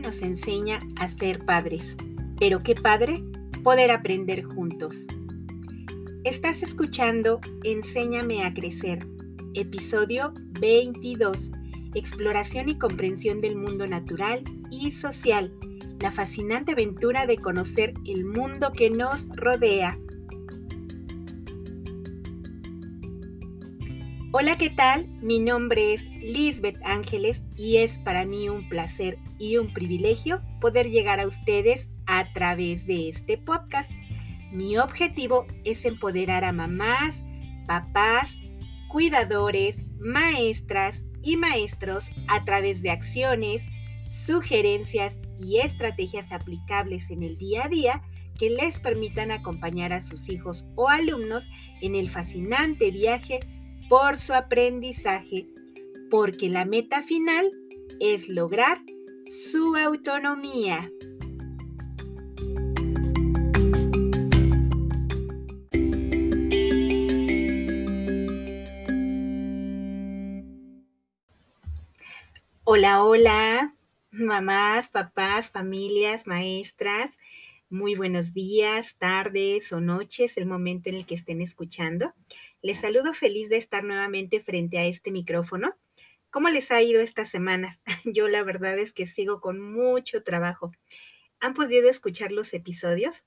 nos enseña a ser padres. Pero qué padre poder aprender juntos. Estás escuchando Enséñame a Crecer, episodio 22, Exploración y comprensión del mundo natural y social, la fascinante aventura de conocer el mundo que nos rodea. Hola, ¿qué tal? Mi nombre es Lisbeth Ángeles y es para mí un placer y un privilegio poder llegar a ustedes a través de este podcast. Mi objetivo es empoderar a mamás, papás, cuidadores, maestras y maestros a través de acciones, sugerencias y estrategias aplicables en el día a día que les permitan acompañar a sus hijos o alumnos en el fascinante viaje por su aprendizaje, porque la meta final es lograr su autonomía. Hola, hola, mamás, papás, familias, maestras. Muy buenos días, tardes o noches, el momento en el que estén escuchando. Les saludo feliz de estar nuevamente frente a este micrófono. ¿Cómo les ha ido estas semanas? Yo la verdad es que sigo con mucho trabajo. ¿Han podido escuchar los episodios?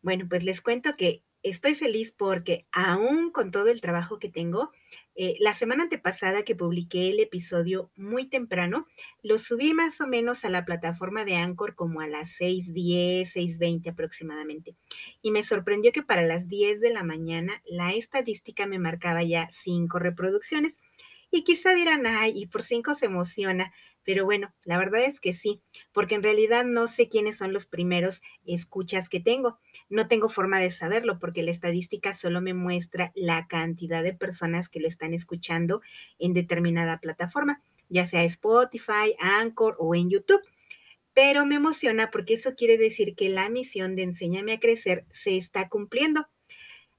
Bueno, pues les cuento que estoy feliz porque aún con todo el trabajo que tengo, eh, la semana antepasada que publiqué el episodio muy temprano, lo subí más o menos a la plataforma de Anchor como a las 6.10, 6.20 aproximadamente. Y me sorprendió que para las 10 de la mañana la estadística me marcaba ya 5 reproducciones. Y quizá dirán, ay, y por 5 se emociona. Pero bueno, la verdad es que sí, porque en realidad no sé quiénes son los primeros escuchas que tengo. No tengo forma de saberlo porque la estadística solo me muestra la cantidad de personas que lo están escuchando en determinada plataforma, ya sea Spotify, Anchor o en YouTube. Pero me emociona porque eso quiere decir que la misión de Enséñame a Crecer se está cumpliendo.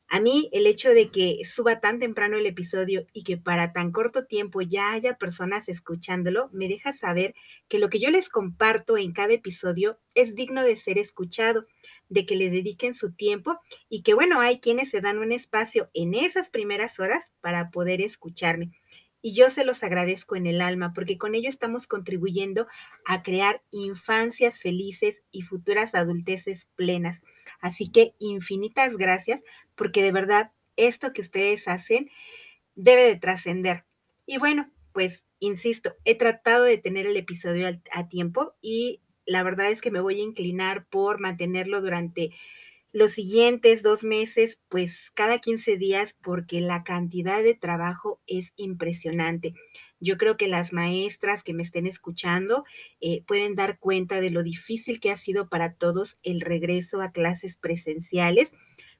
A mí el hecho de que suba tan temprano el episodio y que para tan corto tiempo ya haya personas escuchándolo, me deja saber que lo que yo les comparto en cada episodio es digno de ser escuchado, de que le dediquen su tiempo y que bueno, hay quienes se dan un espacio en esas primeras horas para poder escucharme. Y yo se los agradezco en el alma porque con ello estamos contribuyendo a crear infancias felices y futuras adulteces plenas. Así que infinitas gracias porque de verdad esto que ustedes hacen debe de trascender. Y bueno, pues insisto, he tratado de tener el episodio a, tiempo y la verdad es que me voy a inclinar por mantenerlo durante los siguientes dos meses, pues cada 15 días, porque la cantidad de trabajo es impresionante. Yo creo que las maestras que me estén escuchando eh, pueden dar cuenta de lo difícil que ha sido para todos el regreso a clases presenciales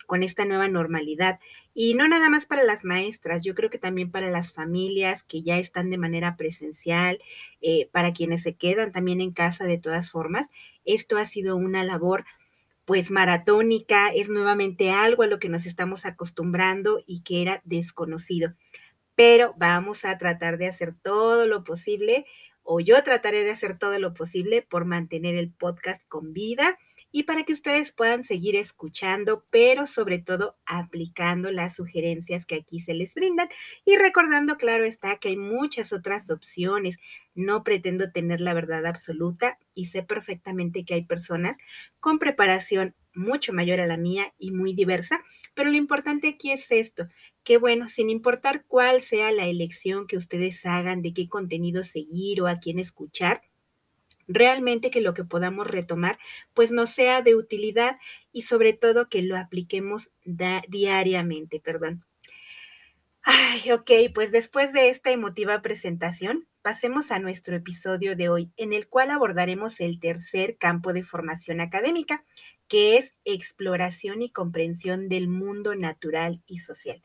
con esta nueva normalidad. Y no nada más para las maestras, yo creo que también para las familias que ya están de manera presencial, eh, para quienes se quedan también en casa de todas formas, esto ha sido una labor pues maratónica, es nuevamente algo a lo que nos estamos acostumbrando y que era desconocido. Pero vamos a tratar de hacer todo lo posible, o yo trataré de hacer todo lo posible por mantener el podcast con vida y para que ustedes puedan seguir escuchando, pero sobre todo aplicando las sugerencias que aquí se les brindan y recordando, claro está, que hay muchas otras opciones. No pretendo tener la verdad absoluta y sé perfectamente que hay personas con preparación mucho mayor a la mía y muy diversa, pero lo importante aquí es esto, que bueno, sin importar cuál sea la elección que ustedes hagan, de qué contenido seguir o a quién escuchar, realmente que lo que podamos retomar pues nos sea de utilidad y sobre todo que lo apliquemos diariamente, perdón. Ay, ok, pues después de esta emotiva presentación, pasemos a nuestro episodio de hoy, en el cual abordaremos el tercer campo de formación académica, que es exploración y comprensión del mundo natural y social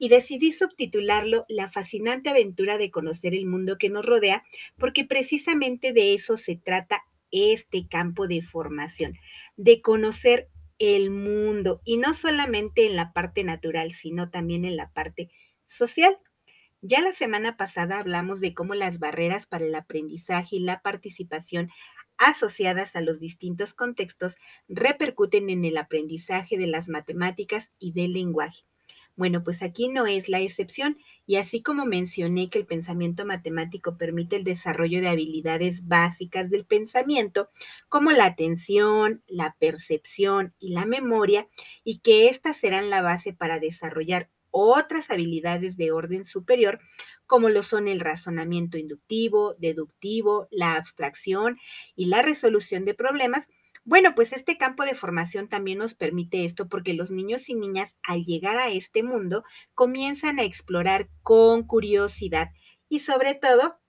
y decidí subtitularlo La fascinante aventura de conocer el mundo que nos rodea, porque precisamente de eso se trata este campo de formación, de conocer el mundo y no solamente en la parte natural, sino también en la parte social. Ya la semana pasada hablamos de cómo las barreras para el aprendizaje y la participación asociadas a los distintos contextos repercuten en el aprendizaje de las matemáticas y del lenguaje. Bueno, pues aquí no es la excepción y así como mencioné que el pensamiento matemático permite el desarrollo de habilidades básicas del pensamiento, como la atención, la percepción y la memoria, y que éstas serán la base para desarrollar otras habilidades de orden superior, como lo son el razonamiento inductivo, deductivo, la abstracción y la resolución de problemas, bueno, pues este campo de formación también nos permite esto porque los niños y niñas al llegar a este mundo comienzan a explorar con curiosidad. Y sobre todo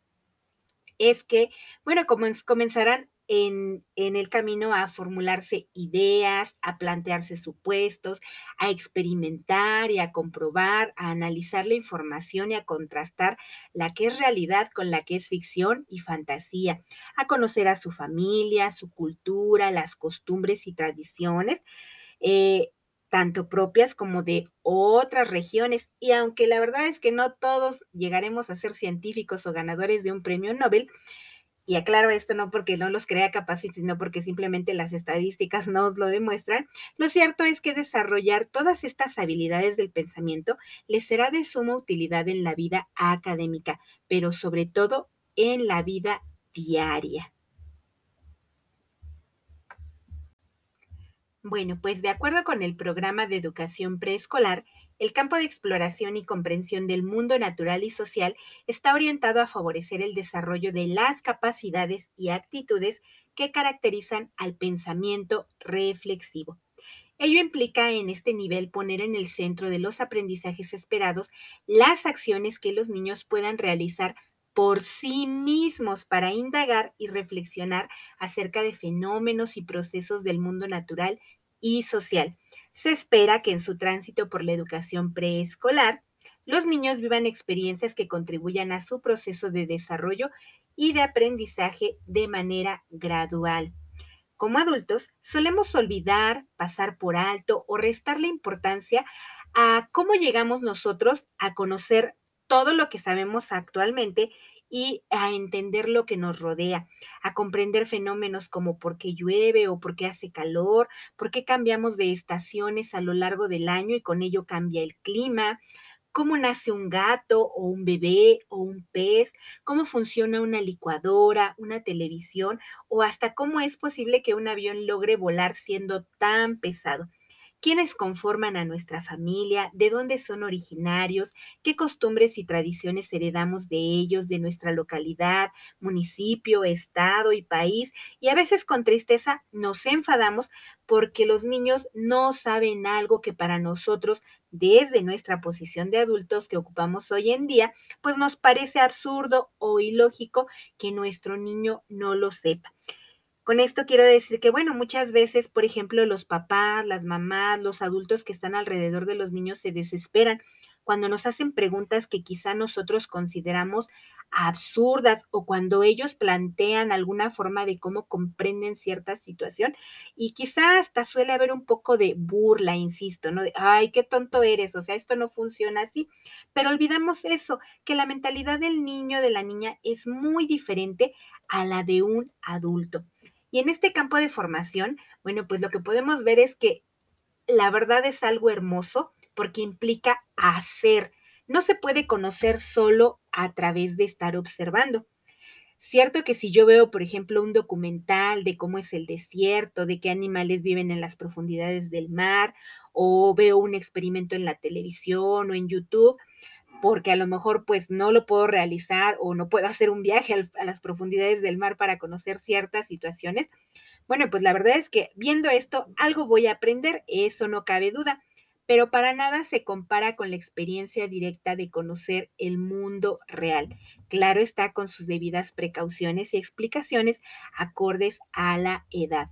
es que, bueno, comenzarán en, el camino a formularse ideas, a plantearse supuestos, a experimentar y a comprobar, a analizar la información y a contrastar la que es realidad con la que es ficción y fantasía, a conocer a su familia, su cultura, las costumbres y tradiciones. Eh, tanto propias como de otras regiones. Y aunque la verdad es que no todos llegaremos a ser científicos o ganadores de un premio Nobel, y aclaro esto no porque no los crea capaces, sino porque simplemente las estadísticas nos lo demuestran, lo cierto es que desarrollar todas estas habilidades del pensamiento les será de suma utilidad en la vida académica, pero sobre todo en la vida diaria. Bueno, pues de acuerdo con el programa de educación preescolar, el campo de exploración y comprensión del mundo natural y social está orientado a favorecer el desarrollo de las capacidades y actitudes que caracterizan al pensamiento reflexivo. Ello implica en este nivel poner en el centro de los aprendizajes esperados las acciones que los niños puedan realizar por sí mismos para indagar y reflexionar acerca de fenómenos y procesos del mundo natural y social. Se espera que en su tránsito por la educación preescolar, los niños vivan experiencias que contribuyan a su proceso de desarrollo y de aprendizaje de manera gradual. Como adultos, solemos olvidar, pasar por alto o restarle importancia a cómo llegamos nosotros a conocer todo lo que sabemos actualmente y a entender lo que nos rodea, a comprender fenómenos como por qué llueve o por qué hace calor, por qué cambiamos de estaciones a lo largo del año y con ello cambia el clima, cómo nace un gato o un bebé o un pez, cómo funciona una licuadora, una televisión o hasta cómo es posible que un avión logre volar siendo tan pesado quiénes conforman a nuestra familia, de dónde son originarios, qué costumbres y tradiciones heredamos de ellos, de nuestra localidad, municipio, estado y país. Y a veces con tristeza nos enfadamos porque los niños no saben algo que para nosotros, desde nuestra posición de adultos que ocupamos hoy en día, pues nos parece absurdo o ilógico que nuestro niño no lo sepa. Con esto quiero decir que, bueno, muchas veces, por ejemplo, los papás, las mamás, los adultos que están alrededor de los niños se desesperan cuando nos hacen preguntas que quizá nosotros consideramos absurdas o cuando ellos plantean alguna forma de cómo comprenden cierta situación y quizá hasta suele haber un poco de burla, insisto, ¿no? De, ay, qué tonto eres, o sea, esto no funciona así, pero olvidamos eso, que la mentalidad del niño, de la niña es muy diferente a la de un adulto. Y en este campo de formación, bueno, pues lo que podemos ver es que la verdad es algo hermoso porque implica hacer. No se puede conocer solo a través de estar observando. Cierto que si yo veo, por ejemplo, un documental de cómo es el desierto, de qué animales viven en las profundidades del mar, o veo un experimento en la televisión o en YouTube, porque a lo mejor pues no lo puedo realizar o no puedo hacer un viaje a las profundidades del mar para conocer ciertas situaciones. Bueno, pues la verdad es que viendo esto, algo voy a aprender, eso no cabe duda, pero para nada se compara con la experiencia directa de conocer el mundo real. Claro está con sus debidas precauciones y explicaciones acordes a la edad.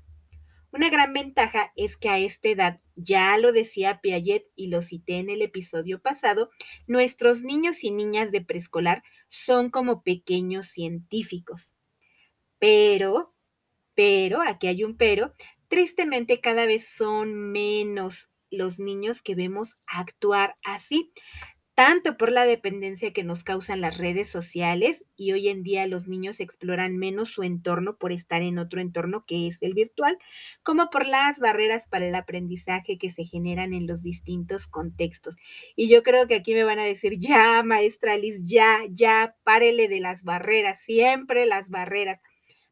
Una gran ventaja es que a esta edad, ya lo decía Piaget y lo cité en el episodio pasado, nuestros niños y niñas de preescolar son como pequeños científicos. Pero, pero, aquí hay un pero, tristemente cada vez son menos los niños que vemos actuar así tanto por la dependencia que nos causan las redes sociales y hoy en día los niños exploran menos su entorno por estar en otro entorno que es el virtual, como por las barreras para el aprendizaje que se generan en los distintos contextos. Y yo creo que aquí me van a decir, ya, maestra Liz, ya, ya, párele de las barreras, siempre las barreras.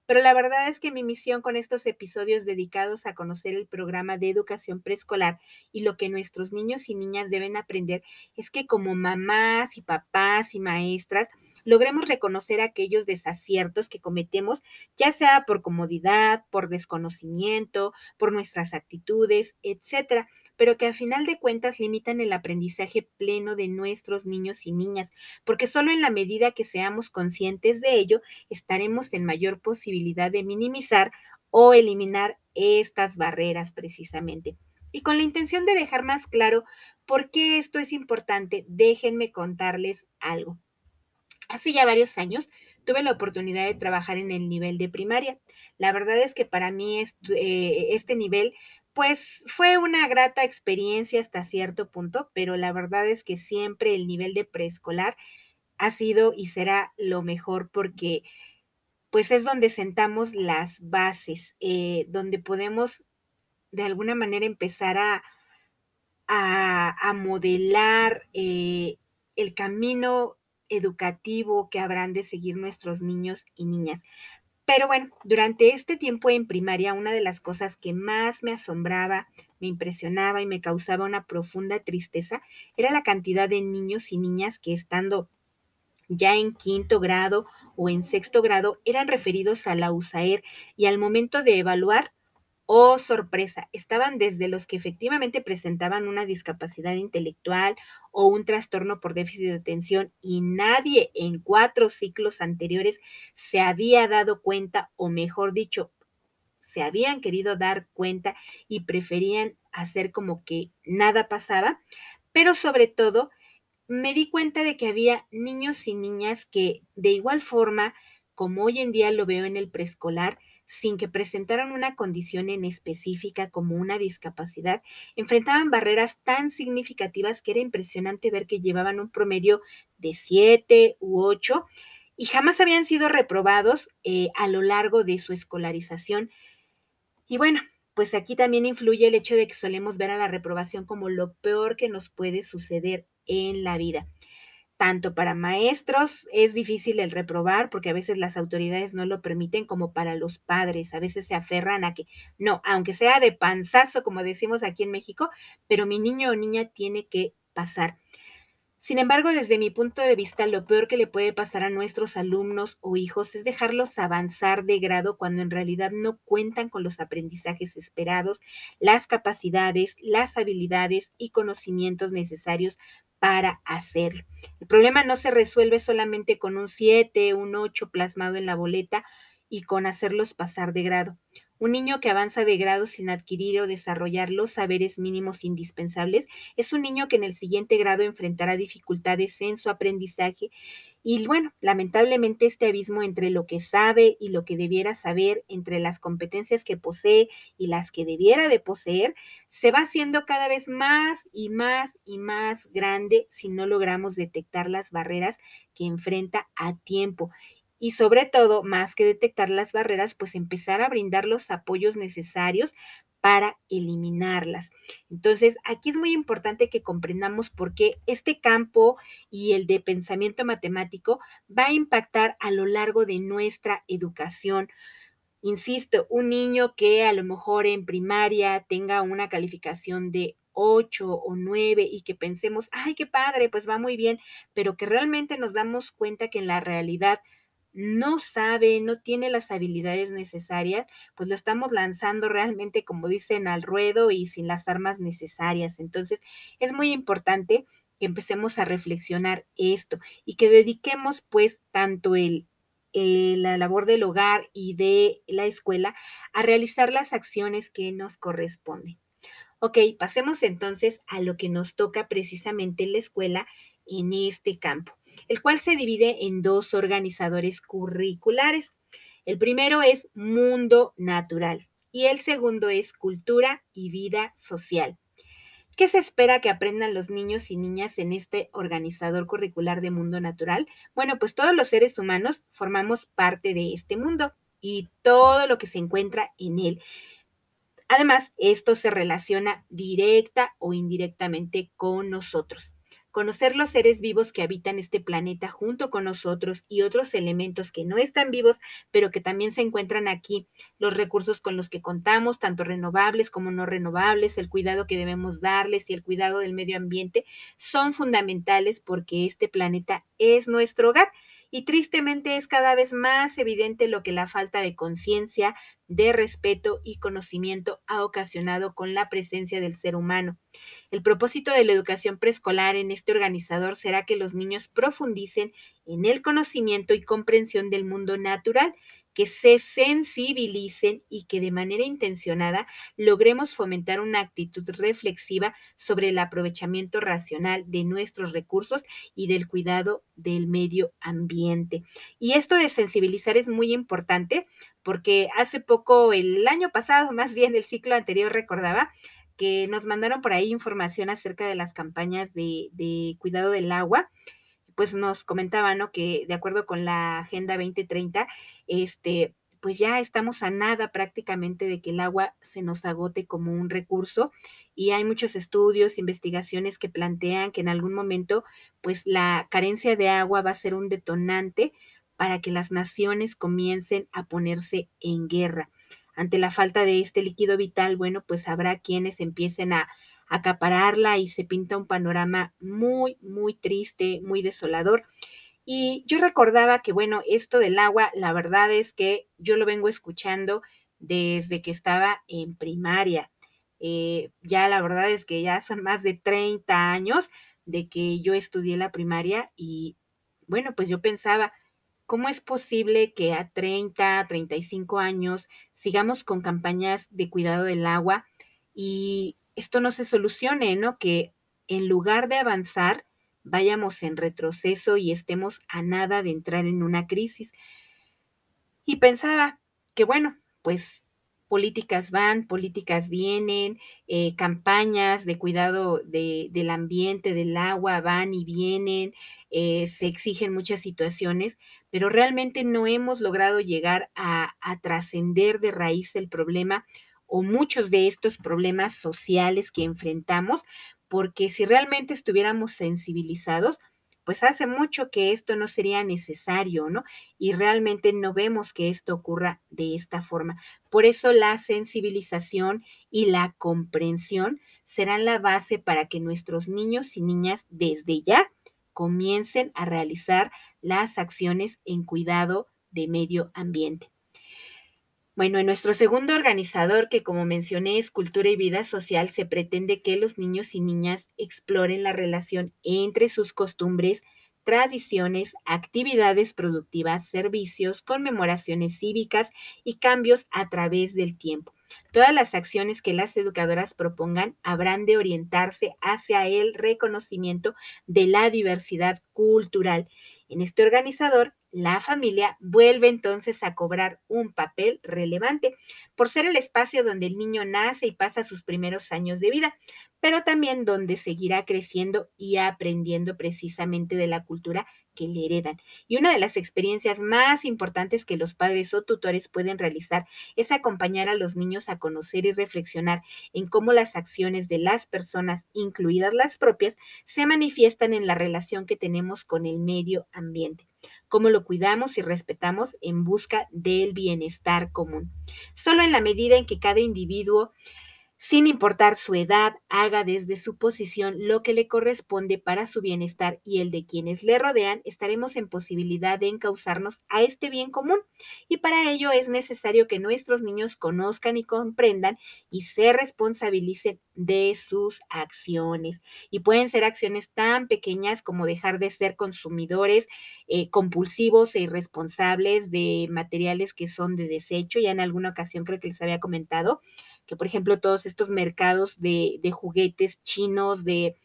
Pero la verdad es que mi misión con estos episodios dedicados a conocer el programa de educación preescolar y lo que nuestros niños y niñas deben aprender es que como mamás y papás y maestras, logremos reconocer aquellos desaciertos que cometemos, ya sea por comodidad, por desconocimiento, por nuestras actitudes, etcétera, pero que a final de cuentas limitan el aprendizaje pleno de nuestros niños y niñas, porque solo en la medida que seamos conscientes de ello, estaremos en mayor posibilidad de minimizar o eliminar estas barreras precisamente. Y con la intención de dejar más claro por qué esto es importante, déjenme contarles algo. Hace ya varios años tuve la oportunidad de trabajar en el nivel de primaria. La verdad es que para mí eh, este nivel pues fue una grata experiencia hasta cierto punto, pero la verdad es que siempre el nivel de preescolar ha sido y será lo mejor porque pues es donde sentamos las bases, eh, donde podemos de alguna manera empezar a, a, modelar eh, el camino educativo que habrán de seguir nuestros niños y niñas. Pero bueno, durante este tiempo en primaria, una de las cosas que más me asombraba, me impresionaba y me causaba una profunda tristeza era la cantidad de niños y niñas que estando ya en quinto grado o en sexto grado eran referidos a la USAER y al momento de evaluar Oh, sorpresa, estaban desde los que efectivamente presentaban una discapacidad intelectual o un trastorno por déficit de atención y nadie en cuatro ciclos anteriores se había dado cuenta, o mejor dicho, se habían querido dar cuenta y preferían hacer como que nada pasaba, pero sobre todo me di cuenta de que había niños y niñas que de igual forma, como hoy en día lo veo en el preescolar, sin que presentaran una condición en específica como una discapacidad, enfrentaban barreras tan significativas que era impresionante ver que llevaban un promedio de 7 u 8 y jamás habían sido reprobados eh, a lo largo de su escolarización. Y bueno, pues aquí también influye el hecho de que solemos ver a la reprobación como lo peor que nos puede suceder en la vida tanto para maestros es difícil el reprobar porque a veces las autoridades no lo permiten como para los padres, a veces se aferran a que no, aunque sea de panzazo como decimos aquí en México, pero mi niño o niña tiene que pasar. Sin embargo, desde mi punto de vista, lo peor que le puede pasar a nuestros alumnos o hijos es dejarlos avanzar de grado cuando en realidad no cuentan con los aprendizajes esperados, las capacidades, las habilidades y conocimientos necesarios para hacerlo. El problema no se resuelve solamente con un 7, un 8 plasmado en la boleta y con hacerlos pasar de grado. Un niño que avanza de grado sin adquirir o desarrollar los saberes mínimos indispensables es un niño que en el siguiente grado enfrentará dificultades en su aprendizaje y bueno, lamentablemente este abismo entre lo que sabe y lo que debiera saber, entre las competencias que posee y las que debiera de poseer, se va haciendo cada vez más y más y más grande si no logramos detectar las barreras que enfrenta a tiempo y sobre todo, más que detectar las barreras, pues empezar a brindar los apoyos necesarios para eliminarlas. Entonces, aquí es muy importante que comprendamos por qué este campo y el de pensamiento matemático va a impactar a lo largo de nuestra educación. Insisto, un niño que a lo mejor en primaria tenga una calificación de 8 o 9 y que pensemos, ay, qué padre, pues va muy bien, pero que realmente nos damos cuenta que en la realidad no sabe, no tiene las habilidades necesarias, pues lo estamos lanzando realmente, como dicen, al ruedo y sin las armas necesarias. Entonces, es muy importante que empecemos a reflexionar esto y que dediquemos pues tanto el, la labor del hogar y de la escuela a realizar las acciones que nos corresponden. Ok, pasemos entonces a lo que nos toca precisamente en la escuela en este campo el cual se divide en dos organizadores curriculares. El primero es Mundo Natural y el segundo es Cultura y Vida Social. ¿Qué se espera que aprendan los niños y niñas en este organizador curricular de mundo natural? Bueno, pues todos los seres humanos formamos parte de este mundo y todo lo que se encuentra en él. Además, esto se relaciona directa o indirectamente con nosotros. Conocer los seres vivos que habitan este planeta junto con nosotros y otros elementos que no están vivos, pero que también se encuentran aquí, los recursos con los que contamos, tanto renovables como no renovables, el cuidado que debemos darles y el cuidado del medio ambiente, son fundamentales porque este planeta es nuestro hogar y tristemente es cada vez más evidente lo que la falta de conciencia, de respeto y conocimiento ha ocasionado con la presencia del ser humano. El propósito de la educación preescolar en este organizador será que los niños profundicen en el conocimiento y comprensión del mundo natural, que se sensibilicen y que de manera intencionada logremos fomentar una actitud reflexiva sobre el aprovechamiento racional de nuestros recursos y del cuidado del medio ambiente. Y esto de sensibilizar es muy importante porque hace poco, el año pasado, más bien el ciclo anterior, recordaba que nos mandaron por ahí información acerca de las campañas de, de cuidado del agua pues nos comentaba, ¿no? Que de acuerdo con la Agenda 2030, este, pues ya estamos a nada prácticamente de que el agua se nos agote como un recurso y hay muchos estudios, investigaciones que plantean que en algún momento pues la carencia de agua va a ser un detonante para que las naciones comiencen a ponerse en guerra. Ante la falta de este líquido vital, bueno, pues habrá quienes empiecen a acapararla y se pinta un panorama muy, muy triste, muy desolador. Y yo recordaba que, bueno, esto del agua, la verdad es que yo lo vengo escuchando desde que estaba en primaria. Eh, ya la verdad es que ya son más de 30 años de que yo estudié la primaria y, bueno, pues yo pensaba, ¿cómo es posible que a 30, 35 años sigamos con campañas de cuidado del agua y esto no se solucione, ¿no? Que en lugar de avanzar, vayamos en retroceso y estemos a nada de entrar en una crisis. Y pensaba que, bueno, pues políticas van, políticas vienen, eh, campañas de cuidado del ambiente, del agua van y vienen, eh, se exigen muchas situaciones, pero realmente no hemos logrado llegar a, a trascender de raíz el problema o muchos de estos problemas sociales que enfrentamos, porque si realmente estuviéramos sensibilizados, pues hace mucho que esto no sería necesario, ¿no? Y realmente no vemos que esto ocurra de esta forma. Por eso la sensibilización y la comprensión serán la base para que nuestros niños y niñas desde ya comiencen a realizar las acciones en cuidado de medio ambiente. Bueno, en nuestro segundo organizador, que como mencioné es Cultura y Vida Social, se pretende que los niños y niñas exploren la relación entre sus costumbres, tradiciones, actividades productivas, servicios, conmemoraciones cívicas y cambios a través del tiempo. Todas las acciones que las educadoras propongan habrán de orientarse hacia el reconocimiento de la diversidad cultural. En este organizador la familia vuelve entonces a cobrar un papel relevante por ser el espacio donde el niño nace y pasa sus primeros años de vida, pero también donde seguirá creciendo y aprendiendo precisamente de la cultura que le heredan. Y una de las experiencias más importantes que los padres o tutores pueden realizar es acompañar a los niños a conocer y reflexionar en cómo las acciones de las personas, incluidas las propias, se manifiestan en la relación que tenemos con el medio ambiente cómo lo cuidamos y respetamos en busca del bienestar común. Solo en la medida en que cada individuo sin importar su edad, haga desde su posición lo que le corresponde para su bienestar y el de quienes le rodean, estaremos en posibilidad de encauzarnos a este bien común. Y para ello es necesario que nuestros niños conozcan y comprendan y se responsabilicen de sus acciones. Y pueden ser acciones tan pequeñas como dejar de ser consumidores eh, compulsivos e irresponsables de materiales que son de desecho. Ya en alguna ocasión creo que les había comentado que por ejemplo todos estos mercados de, juguetes chinos, de,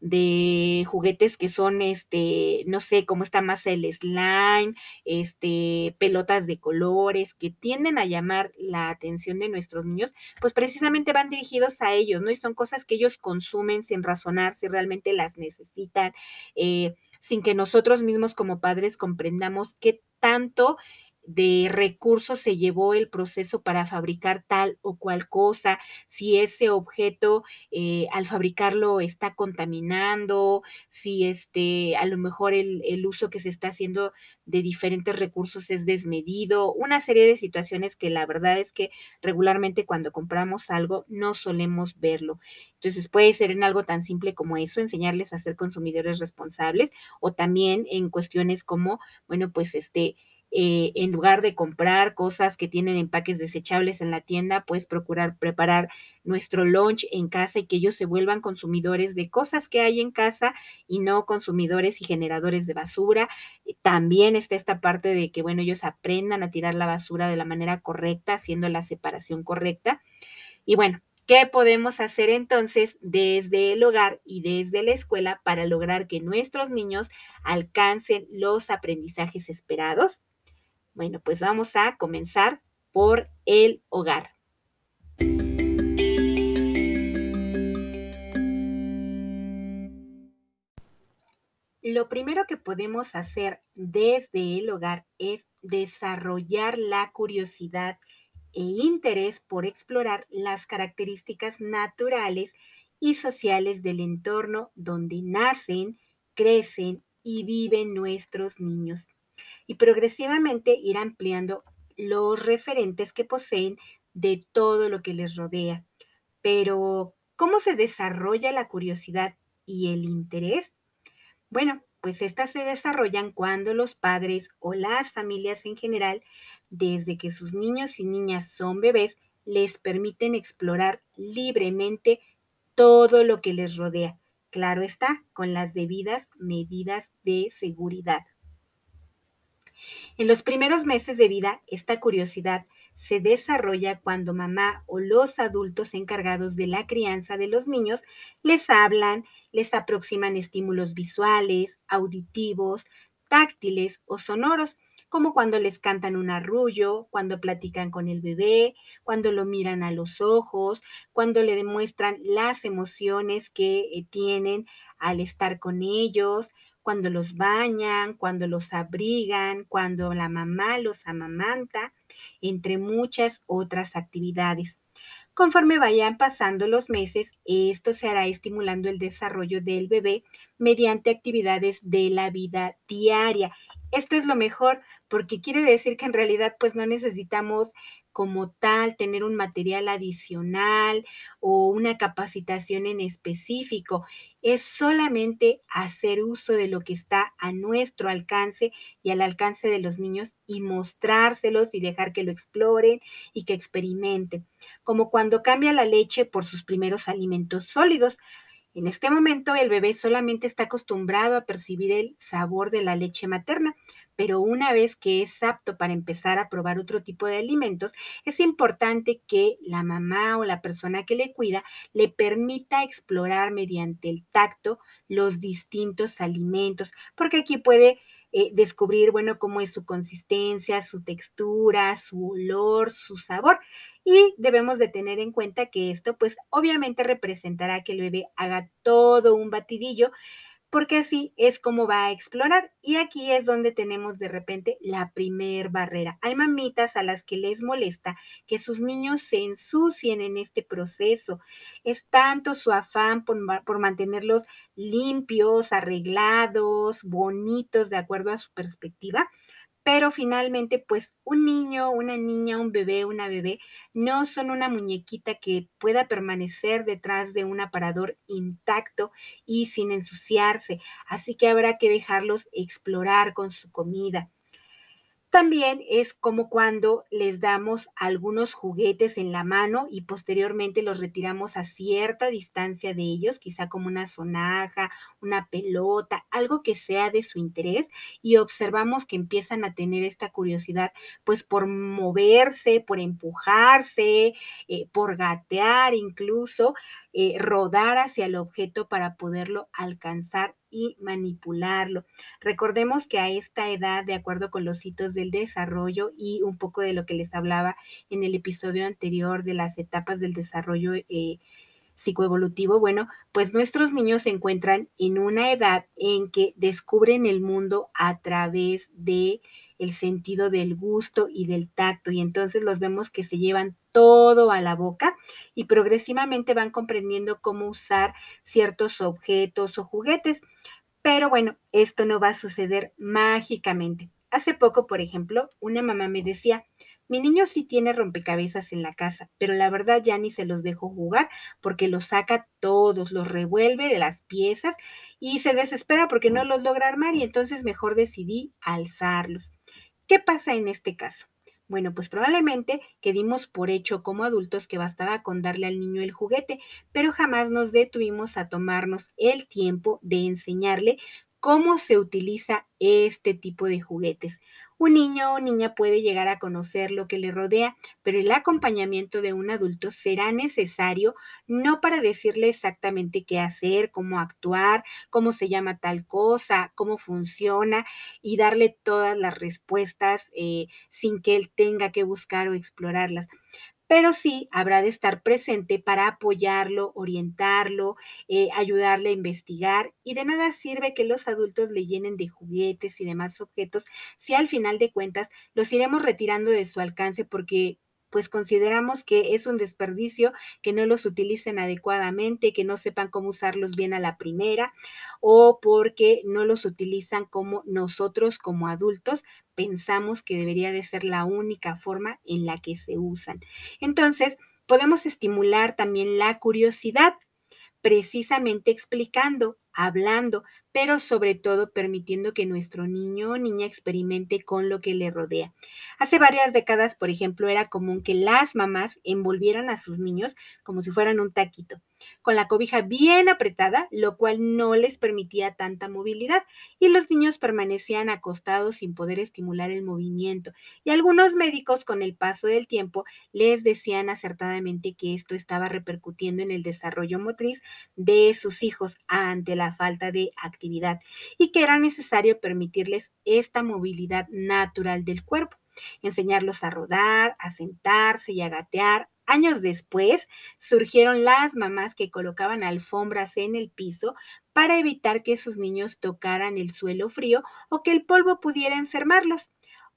de juguetes que son, este, no sé, cómo está más el slime, este, pelotas de colores, que tienden a llamar la atención de nuestros niños, pues precisamente van dirigidos a ellos, ¿no? Y son cosas que ellos consumen sin razonar si realmente las necesitan, eh, sin que nosotros mismos como padres comprendamos qué tanto de recursos se llevó el proceso para fabricar tal o cual cosa, si ese objeto eh, al fabricarlo está contaminando, si este, a lo mejor el, el, uso que se está haciendo de diferentes recursos es desmedido, una serie de situaciones que la verdad es que regularmente cuando compramos algo no solemos verlo. Entonces puede ser en algo tan simple como eso, enseñarles a ser consumidores responsables o también en cuestiones como, bueno, pues este, eh, en lugar de comprar cosas que tienen empaques desechables en la tienda, pues procurar preparar nuestro lunch en casa y que ellos se vuelvan consumidores de cosas que hay en casa y no consumidores y generadores de basura. Eh, también está esta parte de que, bueno, ellos aprendan a tirar la basura de la manera correcta, haciendo la separación correcta. Y bueno, ¿Qué podemos hacer entonces desde el hogar y desde la escuela para lograr que nuestros niños alcancen los aprendizajes esperados? Bueno, pues vamos a comenzar por el hogar. Lo primero que podemos hacer desde el hogar es desarrollar la curiosidad e interés por explorar las características naturales y sociales del entorno donde nacen, crecen y viven nuestros niños y progresivamente ir ampliando los referentes que poseen de todo lo que les rodea. Pero, ¿cómo se desarrolla la curiosidad y el interés? Bueno, pues estas se desarrollan cuando los padres o las familias en general, desde que sus niños y niñas son bebés, les permiten explorar libremente todo lo que les rodea. Claro está, con las debidas medidas de seguridad. En los primeros meses de vida, esta curiosidad se desarrolla cuando mamá o los adultos encargados de la crianza de los niños les hablan, les aproximan estímulos visuales, auditivos, táctiles o sonoros, como cuando les cantan un arrullo, cuando platican con el bebé, cuando lo miran a los ojos, cuando le demuestran las emociones que eh, tienen al estar con ellos, cuando los bañan, cuando los abrigan, cuando la mamá los amamanta, entre muchas otras actividades. Conforme vayan pasando los meses, esto se hará estimulando el desarrollo del bebé mediante actividades de la vida diaria. Esto es lo mejor porque quiere decir que en realidad pues no necesitamos como tal tener un material adicional o una capacitación en específico. Es solamente hacer uso de lo que está a nuestro alcance y al alcance de los niños y mostrárselos y dejar que lo exploren y que experimenten. Como cuando cambia la leche por sus primeros alimentos sólidos. En este momento el bebé solamente está acostumbrado a percibir el sabor de la leche materna, pero una vez que es apto para empezar a probar otro tipo de alimentos, es importante que la mamá o la persona que le cuida le permita explorar mediante el tacto los distintos alimentos, porque aquí puede eh, descubrir, bueno, cómo es su consistencia, su textura, su olor, su sabor. Y debemos de tener en cuenta que esto, pues, obviamente representará que el bebé haga todo un batidillo porque así es como va a explorar. Y aquí es donde tenemos de repente la primer barrera. Hay mamitas a las que les molesta que sus niños se ensucien en este proceso. Es tanto su afán por, por mantenerlos limpios, arreglados, bonitos, de acuerdo a su perspectiva, pero finalmente, pues un niño, una niña, un bebé, una bebé, no son una muñequita que pueda permanecer detrás de un aparador intacto y sin ensuciarse. Así que habrá que dejarlos explorar con su comida. También es como cuando les damos algunos juguetes en la mano y posteriormente los retiramos a cierta distancia de ellos, quizá como una sonaja, una pelota, algo que sea de su interés y observamos que empiezan a tener esta curiosidad, pues por moverse, por empujarse, eh, por gatear incluso, eh, rodar hacia el objeto para poderlo alcanzar y manipularlo. Recordemos que a esta edad, de acuerdo con los hitos del desarrollo y un poco de lo que les hablaba en el episodio anterior de las etapas del desarrollo eh, psicoevolutivo, bueno, pues nuestros niños se encuentran en una edad en que descubren el mundo a través de el sentido del gusto y del tacto y entonces los vemos que se llevan todo a la boca y progresivamente van comprendiendo cómo usar ciertos objetos o juguetes. Pero bueno, esto no va a suceder mágicamente. Hace poco, por ejemplo, una mamá me decía, mi niño sí tiene rompecabezas en la casa, pero la verdad ya ni se los dejo jugar porque los saca todos, los revuelve de las piezas y se desespera porque no los logra armar y entonces mejor decidí alzarlos. ¿Qué pasa en este caso? Bueno, pues probablemente que dimos por hecho como adultos que bastaba con darle al niño el juguete, pero jamás nos detuvimos a tomarnos el tiempo de enseñarle cómo se utiliza este tipo de juguetes. Un niño o niña puede llegar a conocer lo que le rodea, pero el acompañamiento de un adulto será necesario no para decirle exactamente qué hacer, cómo actuar, cómo se llama tal cosa, cómo funciona y darle todas las respuestas eh, sin que él tenga que buscar o explorarlas pero sí habrá de estar presente para apoyarlo, orientarlo, eh, ayudarle a investigar y de nada sirve que los adultos le llenen de juguetes y demás objetos si al final de cuentas los iremos retirando de su alcance porque pues consideramos que es un desperdicio que no los utilicen adecuadamente, que no sepan cómo usarlos bien a la primera o porque no los utilizan como nosotros como adultos pensamos que debería de ser la única forma en la que se usan. Entonces, podemos estimular también la curiosidad precisamente explicando, hablando, pero sobre todo permitiendo que nuestro niño o niña experimente con lo que le rodea. Hace varias décadas, por ejemplo, era común que las mamás envolvieran a sus niños como si fueran un taquito, con la cobija bien apretada, lo cual no les permitía tanta movilidad, y los niños permanecían acostados sin poder estimular el movimiento. Y algunos médicos con el paso del tiempo les decían acertadamente que esto estaba repercutiendo en el desarrollo motriz de sus hijos ante la falta de actividad y que era necesario permitirles esta movilidad natural del cuerpo, enseñarlos a rodar, a sentarse y a gatear. Años después surgieron las mamás que colocaban alfombras en el piso para evitar que sus niños tocaran el suelo frío o que el polvo pudiera enfermarlos.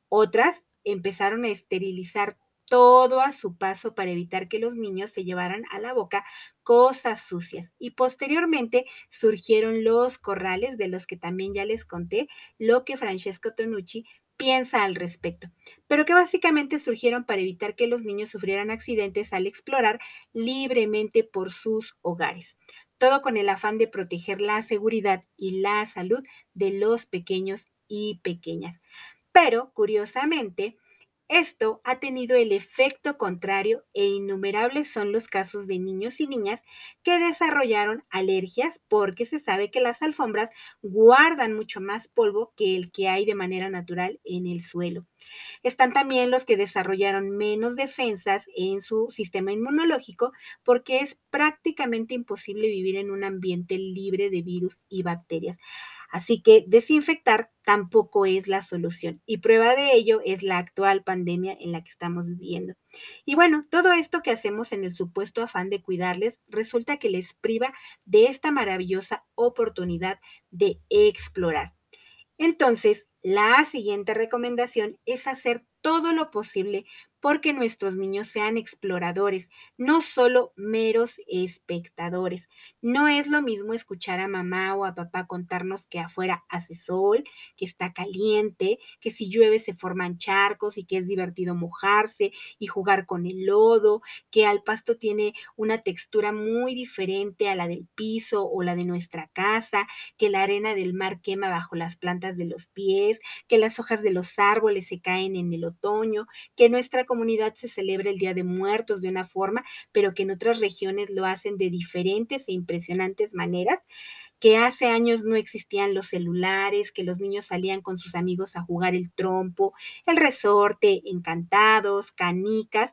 Otras empezaron a esterilizar todo a su paso para evitar que los niños se llevaran a la boca cosas sucias. Y posteriormente surgieron los corrales, de los que también ya les conté lo que Francesco Tonucci piensa al respecto, pero que básicamente surgieron para evitar que los niños sufrieran accidentes al explorar libremente por sus hogares. Todo con el afán de proteger la seguridad y la salud de los pequeños y pequeñas. Pero, curiosamente, esto ha tenido el efecto contrario e innumerables son los casos de niños y niñas que desarrollaron alergias porque se sabe que las alfombras guardan mucho más polvo que el que hay de manera natural en el suelo. Están también los que desarrollaron menos defensas en su sistema inmunológico porque es prácticamente imposible vivir en un ambiente libre de virus y bacterias. Así que desinfectar tampoco es la solución y prueba de ello es la actual pandemia en la que estamos viviendo. Y bueno, todo esto que hacemos en el supuesto afán de cuidarles resulta que les priva de esta maravillosa oportunidad de explorar. Entonces, la siguiente recomendación es hacer todo lo posible porque nuestros niños sean exploradores, no solo meros espectadores. No es lo mismo escuchar a mamá o a papá contarnos que afuera hace sol, que está caliente, que si llueve se forman charcos y que es divertido mojarse y jugar con el lodo, que al pasto tiene una textura muy diferente a la del piso o la de nuestra casa, que la arena del mar quema bajo las plantas de los pies, que las hojas de los árboles se caen en el otoño, que nuestra comunidad se celebra el Día de Muertos de una forma, pero que en otras regiones lo hacen de diferentes e impresionantes maneras, que hace años no existían los celulares, que los niños salían con sus amigos a jugar el trompo, el resorte, encantados, canicas,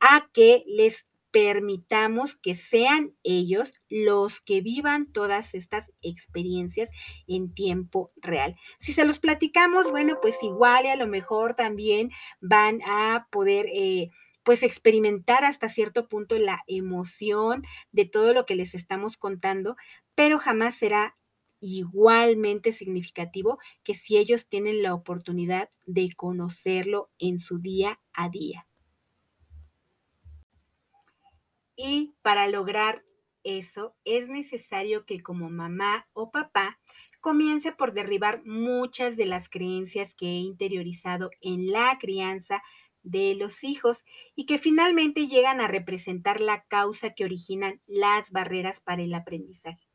a que les permitamos que sean ellos los que vivan todas estas experiencias en tiempo real. Si se los platicamos, bueno, pues igual y a lo mejor también van a poder... Eh, pues experimentar hasta cierto punto la emoción de todo lo que les estamos contando, pero jamás será igualmente significativo que si ellos tienen la oportunidad de conocerlo en su día a día. Y para lograr eso es necesario que como mamá o papá comience por derribar muchas de las creencias que he interiorizado en la crianza de los hijos y que finalmente llegan a representar la causa que originan las barreras para el aprendizaje.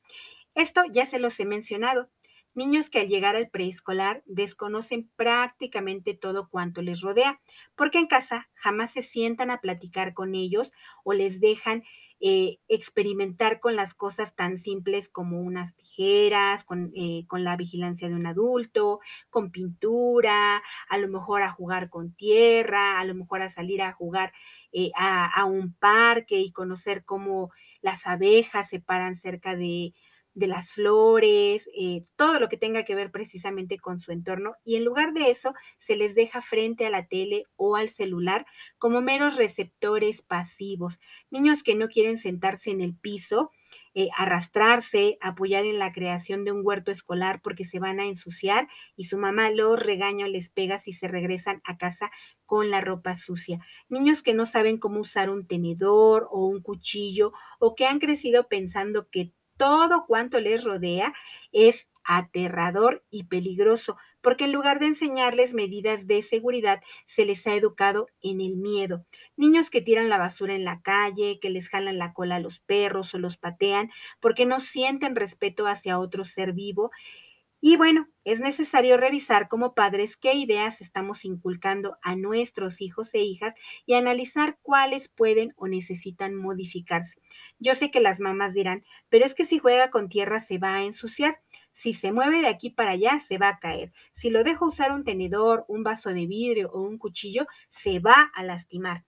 Esto ya se los he mencionado. Niños que al llegar al preescolar desconocen prácticamente todo cuanto les rodea, porque en casa jamás se sientan a platicar con ellos o les dejan eh, experimentar con las cosas tan simples como unas tijeras, con, eh, con, la vigilancia de un adulto, con pintura, a lo mejor a jugar con tierra, a lo mejor a salir a jugar eh, a, a, un parque y conocer cómo las abejas se paran cerca de, de las flores, eh, todo lo que tenga que ver precisamente con su entorno y en lugar de eso se les deja frente a la tele o al celular como meros receptores pasivos, niños que no quieren sentarse en el piso, eh, arrastrarse, apoyar en la creación de un huerto escolar porque se van a ensuciar y su mamá los regaña o les pega si se regresan a casa con la ropa sucia. Niños que no saben cómo usar un tenedor o un cuchillo o que han crecido pensando que todo cuanto les rodea es aterrador y peligroso, porque en lugar de enseñarles medidas de seguridad, se les ha educado en el miedo. Niños que tiran la basura en la calle, que les jalan la cola a los perros o los patean, porque no sienten respeto hacia otro ser vivo y bueno, es necesario revisar como padres qué ideas estamos inculcando a nuestros hijos e hijas y analizar cuáles pueden o necesitan modificarse. Yo sé que las mamás dirán, pero es que si juega con tierra se va a ensuciar. Si se mueve de aquí para allá, se va a caer. Si lo dejo usar un tenedor, un vaso de vidrio o un cuchillo, se va a lastimar.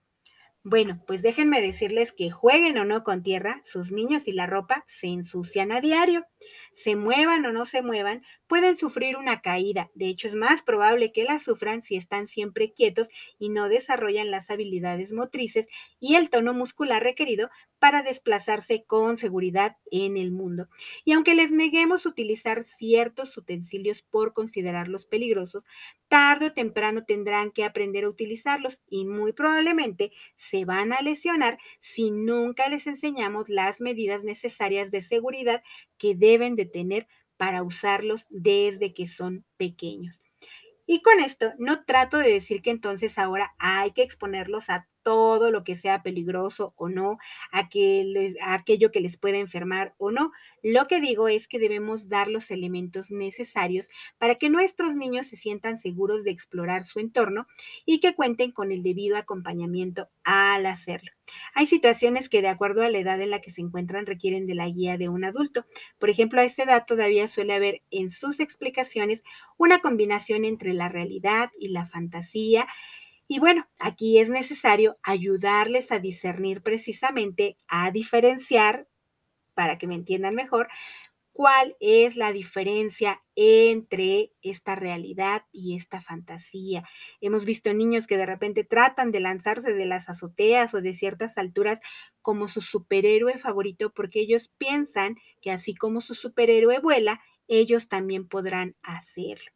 Bueno, pues déjenme decirles que jueguen o no con tierra, sus niños y la ropa se ensucian a diario. Se muevan o no se muevan, pueden sufrir una caída. De hecho, es más probable que la sufran si están siempre quietos y no desarrollan las habilidades motrices y el tono muscular requerido para desplazarse con seguridad en el mundo. Y aunque les neguemos utilizar ciertos utensilios por considerarlos peligrosos, tarde o temprano tendrán que aprender a utilizarlos y muy probablemente se van a lesionar si nunca les enseñamos las medidas necesarias de seguridad que deben de tener para usarlos desde que son pequeños. Y con esto no trato de decir que entonces ahora hay que exponerlos a todo lo que sea peligroso o no, aquello que les pueda enfermar o no. Lo que digo es que debemos dar los elementos necesarios para que nuestros niños se sientan seguros de explorar su entorno y que cuenten con el debido acompañamiento al hacerlo. Hay situaciones que de acuerdo a la edad en la que se encuentran requieren de la guía de un adulto. Por ejemplo, a esta edad todavía suele haber en sus explicaciones una combinación entre la realidad y la fantasía y bueno, aquí es necesario ayudarles a discernir precisamente, a diferenciar, para que me entiendan mejor, cuál es la diferencia entre esta realidad y esta fantasía. Hemos visto niños que de repente tratan de lanzarse de las azoteas o de ciertas alturas como su superhéroe favorito porque ellos piensan que así como su superhéroe vuela, ellos también podrán hacerlo.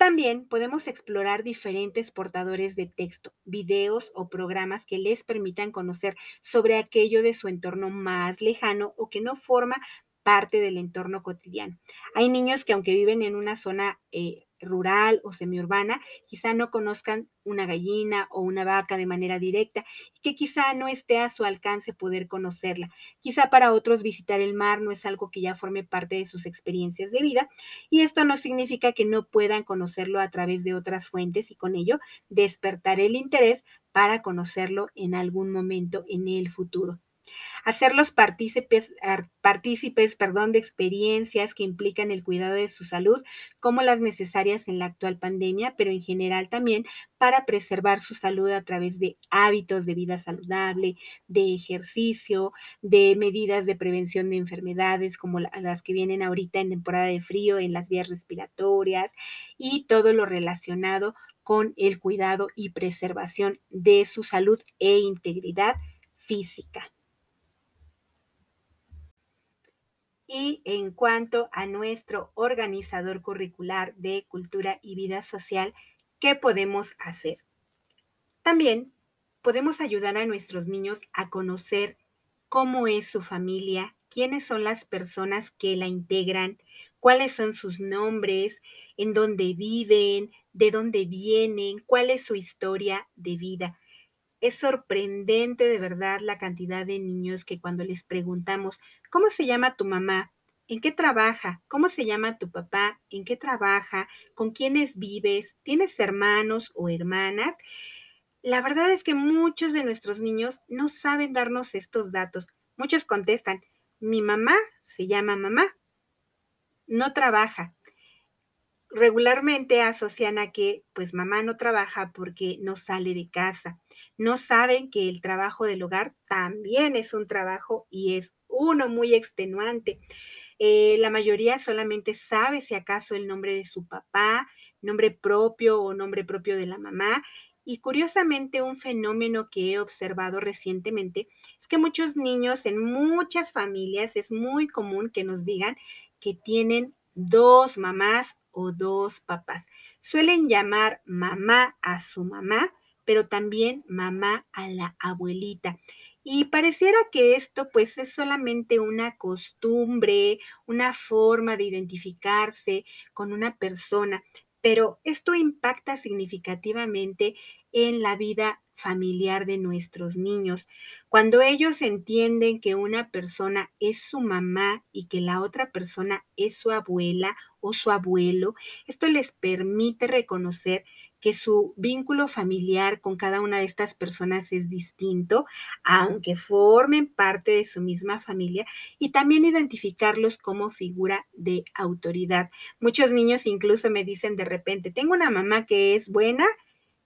También podemos explorar diferentes portadores de texto, videos o programas que les permitan conocer sobre aquello de su entorno más lejano o que no forma parte del entorno cotidiano. Hay niños que aunque viven en una zona eh, rural o semiurbana, quizá no conozcan una gallina o una vaca de manera directa y que quizá no esté a su alcance poder conocerla. Quizá para otros visitar el mar no es algo que ya forme parte de sus experiencias de vida y esto no significa que no puedan conocerlo a través de otras fuentes y con ello despertar el interés para conocerlo en algún momento en el futuro hacerlos partícipes, partícipes perdón, de experiencias que implican el cuidado de su salud, como las necesarias en la actual pandemia, pero en general también para preservar su salud a través de hábitos de vida saludable, de ejercicio, de medidas de prevención de enfermedades como las que vienen ahorita en temporada de frío, en las vías respiratorias y todo lo relacionado con el cuidado y preservación de su salud e integridad física. Y en cuanto a nuestro organizador curricular de cultura y vida social, ¿qué podemos hacer? También podemos ayudar a nuestros niños a conocer cómo es su familia, quiénes son las personas que la integran, cuáles son sus nombres, en dónde viven, de dónde vienen, cuál es su historia de vida. Es sorprendente de verdad la cantidad de niños que cuando les preguntamos, ¿cómo se llama tu mamá? ¿En qué trabaja? ¿Cómo se llama tu papá? ¿En qué trabaja? ¿Con quiénes vives? ¿Tienes hermanos o hermanas? La verdad es que muchos de nuestros niños no saben darnos estos datos. Muchos contestan, mi mamá se llama mamá, no trabaja regularmente asocian a que pues mamá no trabaja porque no sale de casa. No saben que el trabajo del hogar también es un trabajo y es uno muy extenuante. Eh, la mayoría solamente sabe si acaso el nombre de su papá, nombre propio o nombre propio de la mamá. Y curiosamente, un fenómeno que he observado recientemente es que muchos niños en muchas familias es muy común que nos digan que tienen dos mamás o dos papás. Suelen llamar mamá a su mamá, pero también mamá a la abuelita. Y pareciera que esto pues es solamente una costumbre, una forma de identificarse con una persona, pero esto impacta significativamente en la vida familiar de nuestros niños. Cuando ellos entienden que una persona es su mamá y que la otra persona es su abuela o su abuelo, esto les permite reconocer que su vínculo familiar con cada una de estas personas es distinto, aunque formen parte de su misma familia, y también identificarlos como figura de autoridad. Muchos niños incluso me dicen de repente, tengo una mamá que es buena,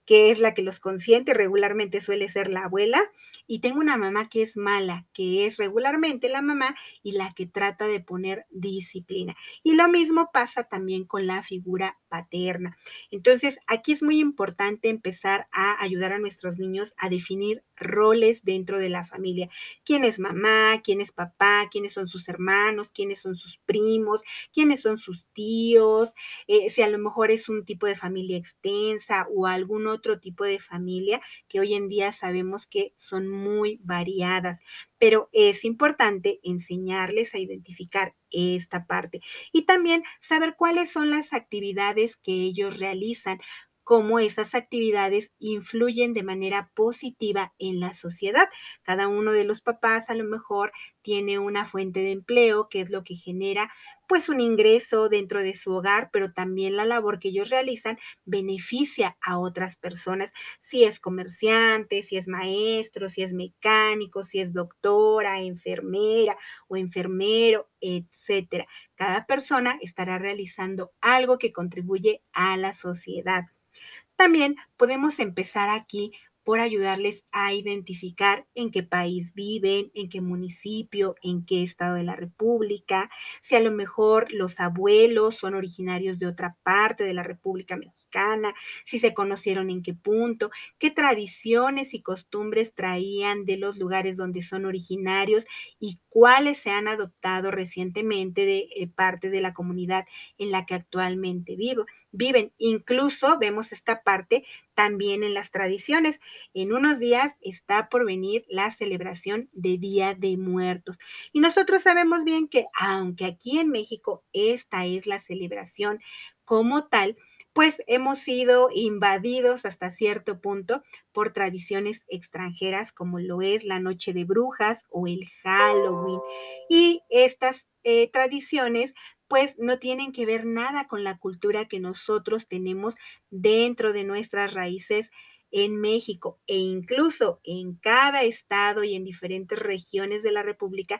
que es la que los consiente, regularmente suele ser la abuela, y tengo una mamá que es mala, que es regularmente la mamá y la que trata de poner disciplina. Y lo mismo pasa también con la figura paterna. Entonces, aquí es muy importante empezar a ayudar a nuestros niños a definir roles dentro de la familia. ¿Quién es mamá? ¿Quién es papá? ¿Quiénes son sus hermanos? ¿Quiénes son sus primos? ¿Quiénes son sus tíos? Eh, si a lo mejor es un tipo de familia extensa o algún otro tipo de familia que hoy en día sabemos que son muy variadas, pero es importante enseñarles a identificar esta parte y también saber cuáles son las actividades que ellos realizan cómo esas actividades influyen de manera positiva en la sociedad. Cada uno de los papás a lo mejor tiene una fuente de empleo, que es lo que genera pues un ingreso dentro de su hogar, pero también la labor que ellos realizan beneficia a otras personas, si es comerciante, si es maestro, si es mecánico, si es doctora, enfermera o enfermero, etcétera. Cada persona estará realizando algo que contribuye a la sociedad. También podemos empezar aquí por ayudarles a identificar en qué país viven, en qué municipio, en qué estado de la República, si a lo mejor los abuelos son originarios de otra parte de la República Mexicana, si se conocieron en qué punto, qué tradiciones y costumbres traían de los lugares donde son originarios y cuáles se han adoptado recientemente de eh, parte de la comunidad en la que actualmente vivo. Viven. Incluso vemos esta parte también en las tradiciones. En unos días está por venir la celebración de Día de Muertos. Y nosotros sabemos bien que aunque aquí en México esta es la celebración como tal, pues hemos sido invadidos hasta cierto punto por tradiciones extranjeras como lo es la Noche de Brujas o el Halloween. Y estas eh, tradiciones pues no tienen que ver nada con la cultura que nosotros tenemos dentro de nuestras raíces en México e incluso en cada estado y en diferentes regiones de la República,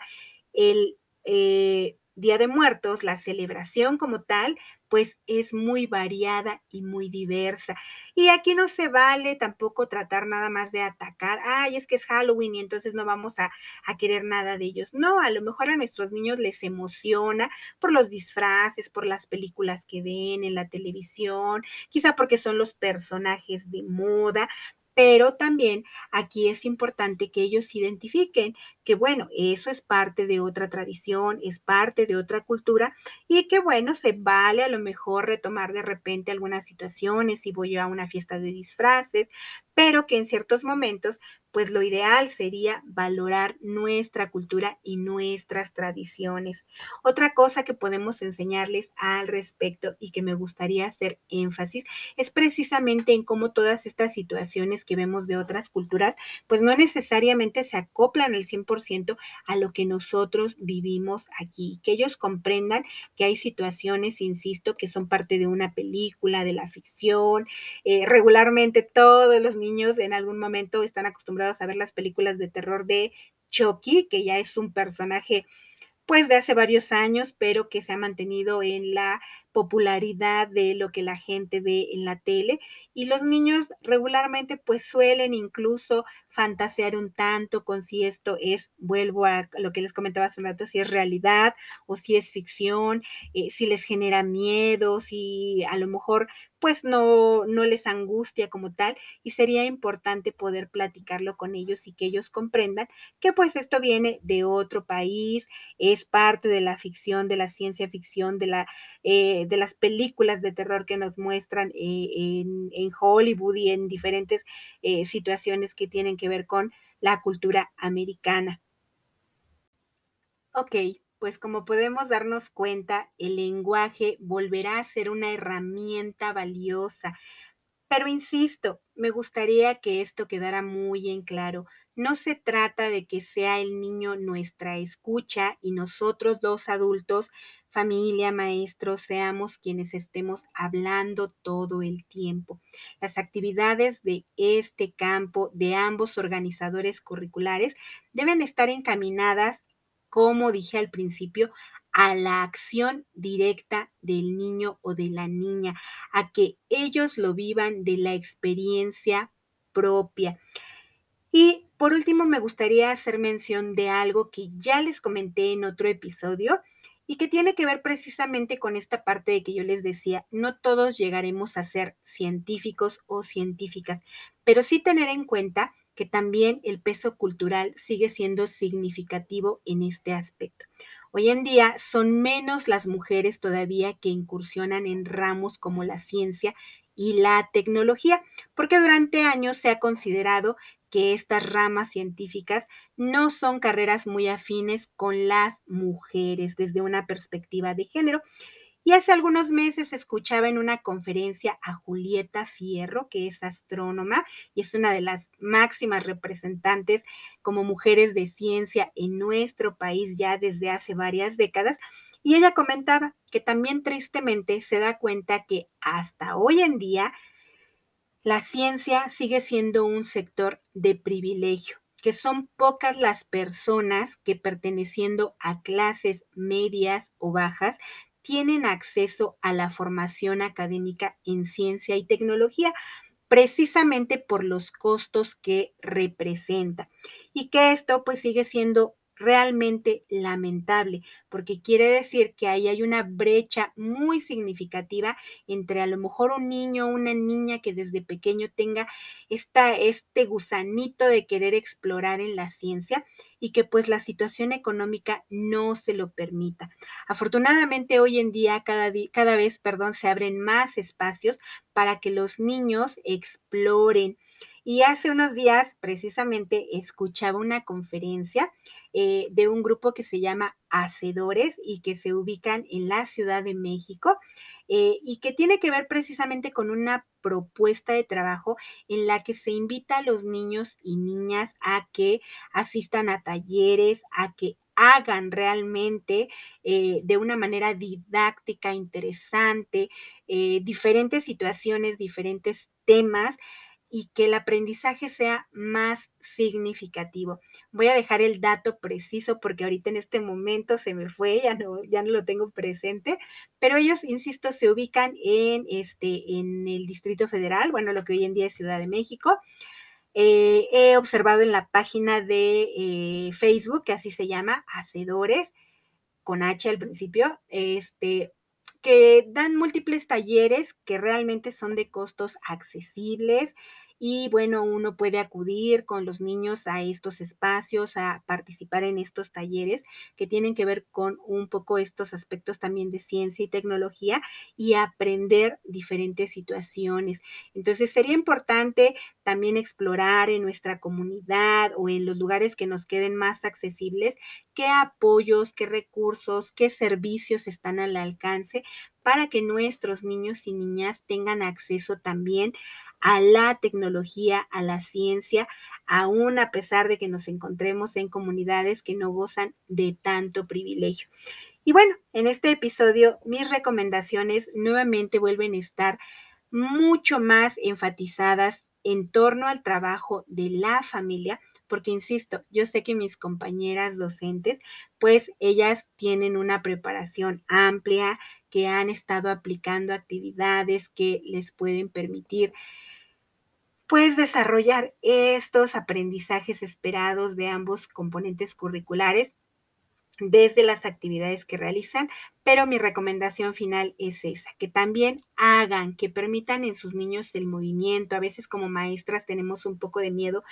el eh, Día de Muertos, la celebración como tal, pues es muy variada y muy diversa. Y aquí no se vale tampoco tratar nada más de atacar, ay, es que es Halloween y entonces no vamos a, a querer nada de ellos. No, a lo mejor a nuestros niños les emociona por los disfraces, por las películas que ven en la televisión, quizá porque son los personajes de moda, pero también aquí es importante que ellos identifiquen que, bueno, eso es parte de otra tradición, es parte de otra cultura y que, bueno, se vale a lo mejor retomar de repente algunas situaciones si voy a una fiesta de disfraces, pero que en ciertos momentos pues lo ideal sería valorar nuestra cultura y nuestras tradiciones. Otra cosa que podemos enseñarles al respecto y que me gustaría hacer énfasis es precisamente en cómo todas estas situaciones que vemos de otras culturas, pues no necesariamente se acoplan al 100% a lo que nosotros vivimos aquí, que ellos comprendan que hay situaciones, insisto, que son parte de una película, de la ficción. Eh, regularmente todos los niños en algún momento están acostumbrados a ver las películas de terror de Chucky, que ya es un personaje pues de hace varios años, pero que se ha mantenido en la popularidad de lo que la gente ve en la tele y los niños regularmente pues suelen incluso fantasear un tanto con si esto es, vuelvo a lo que les comentaba hace un rato, si es realidad o si es ficción, eh, si les genera miedo, si a lo mejor pues no, no les angustia como tal y sería importante poder platicarlo con ellos y que ellos comprendan que pues esto viene de otro país, es parte de la ficción, de la ciencia ficción, de la eh, de las películas de terror que nos muestran eh, en, Hollywood y en diferentes eh, situaciones que tienen que ver con la cultura americana. Ok, pues como podemos darnos cuenta, el lenguaje volverá a ser una herramienta valiosa. Pero insisto, me gustaría que esto quedara muy en claro. No se trata de que sea el niño nuestra escucha y nosotros los adultos familia, maestros, seamos quienes estemos hablando todo el tiempo. Las actividades de este campo, de ambos organizadores curriculares, deben estar encaminadas, como dije al principio, a la acción directa del niño o de la niña, a que ellos lo vivan de la experiencia propia. Y por último, me gustaría hacer mención de algo que ya les comenté en otro episodio y que tiene que ver precisamente con esta parte de que yo les decía, no todos llegaremos a ser científicos o científicas, pero sí tener en cuenta que también el peso cultural sigue siendo significativo en este aspecto. Hoy en día son menos las mujeres todavía que incursionan en ramos como la ciencia y la tecnología, porque durante años se ha considerado que estas ramas científicas no son carreras muy afines con las mujeres desde una perspectiva de género. Y hace algunos meses escuchaba en una conferencia a Julieta Fierro, que es astrónoma y es una de las máximas representantes como mujeres de ciencia en nuestro país ya desde hace varias décadas. Y ella comentaba que también tristemente se da cuenta que hasta hoy en día la ciencia sigue siendo un sector de privilegio, que son pocas las personas que perteneciendo a clases medias o bajas tienen acceso a la formación académica en ciencia y tecnología, precisamente por los costos que representa. Y que esto pues sigue siendo realmente lamentable, porque quiere decir que ahí hay una brecha muy significativa entre a lo mejor un niño o una niña que desde pequeño tenga esta, este gusanito de querer explorar en la ciencia y que pues la situación económica no se lo permita. Afortunadamente hoy en día cada, cada vez perdón, se abren más espacios para que los niños exploren, y hace unos días, precisamente, escuchaba una conferencia eh, de un grupo que se llama Hacedores y que se ubican en la Ciudad de México eh, y que tiene que ver precisamente con una propuesta de trabajo en la que se invita a los niños y niñas a que asistan a talleres, a que hagan realmente eh, de una manera didáctica, interesante, diferentes situaciones, diferentes temas y que el aprendizaje sea más significativo. Voy a dejar el dato preciso porque ahorita en este momento se me fue, ya no, ya no lo tengo presente, pero ellos, insisto, se ubican en, este, en el Distrito Federal, bueno, lo que hoy en día es Ciudad de México. Eh, he observado en la página de eh, Facebook, que así se llama, Hacedores, con H al principio, este, que dan múltiples talleres que realmente son de costos accesibles y bueno, uno puede acudir con los niños a estos espacios, a participar en estos talleres que tienen que ver con un poco estos aspectos también de ciencia y tecnología y aprender diferentes situaciones. Entonces sería importante también explorar en nuestra comunidad o en los lugares que nos queden más accesibles qué apoyos, qué recursos, qué servicios están al alcance para que nuestros niños y niñas tengan acceso también a la tecnología, a la ciencia, aún a pesar de que nos encontremos en comunidades que no gozan de tanto privilegio. Y bueno, en este episodio mis recomendaciones nuevamente vuelven a estar mucho más enfatizadas en torno al trabajo de la familia, porque insisto, yo sé que mis compañeras docentes, pues ellas tienen una preparación amplia, que han estado aplicando actividades que les pueden permitir pues desarrollar estos aprendizajes esperados de ambos componentes curriculares desde las actividades que realizan, pero mi recomendación final es esa, que también hagan, que permitan en sus niños el movimiento. A veces como maestras tenemos un poco de miedo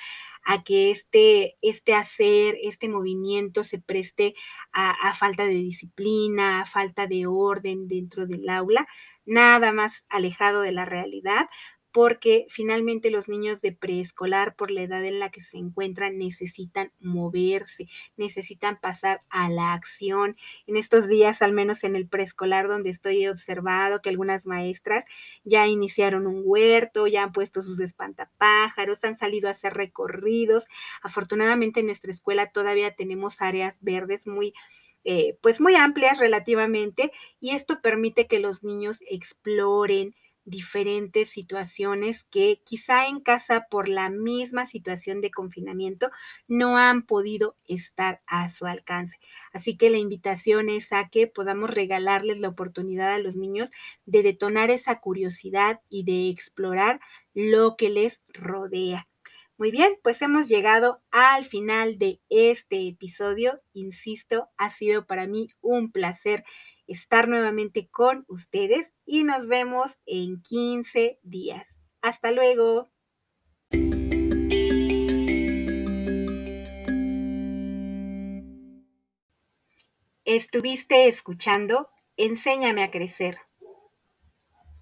a que este, este hacer, este movimiento se preste a, a falta de disciplina, a falta de orden dentro del aula, nada más alejado de la realidad, porque finalmente los niños de preescolar, por la edad en la que se encuentran, necesitan moverse, necesitan pasar a la acción. En estos días, al menos en el preescolar donde estoy observado que algunas maestras ya iniciaron un huerto, ya han puesto sus espantapájaros, han salido a hacer recorridos. Afortunadamente en nuestra escuela todavía tenemos áreas verdes muy eh, pues muy amplias relativamente y esto permite que los niños exploren, diferentes situaciones que quizá en casa por la misma situación de confinamiento no han podido estar a su alcance. Así que la invitación es a que podamos regalarles la oportunidad a los niños de detonar esa curiosidad y de explorar lo que les rodea. Muy bien, pues hemos llegado al final de este episodio. Insisto, ha sido para mí un placer estar nuevamente con ustedes y nos vemos en 15 días. Hasta luego. Estuviste escuchando Enséñame a crecer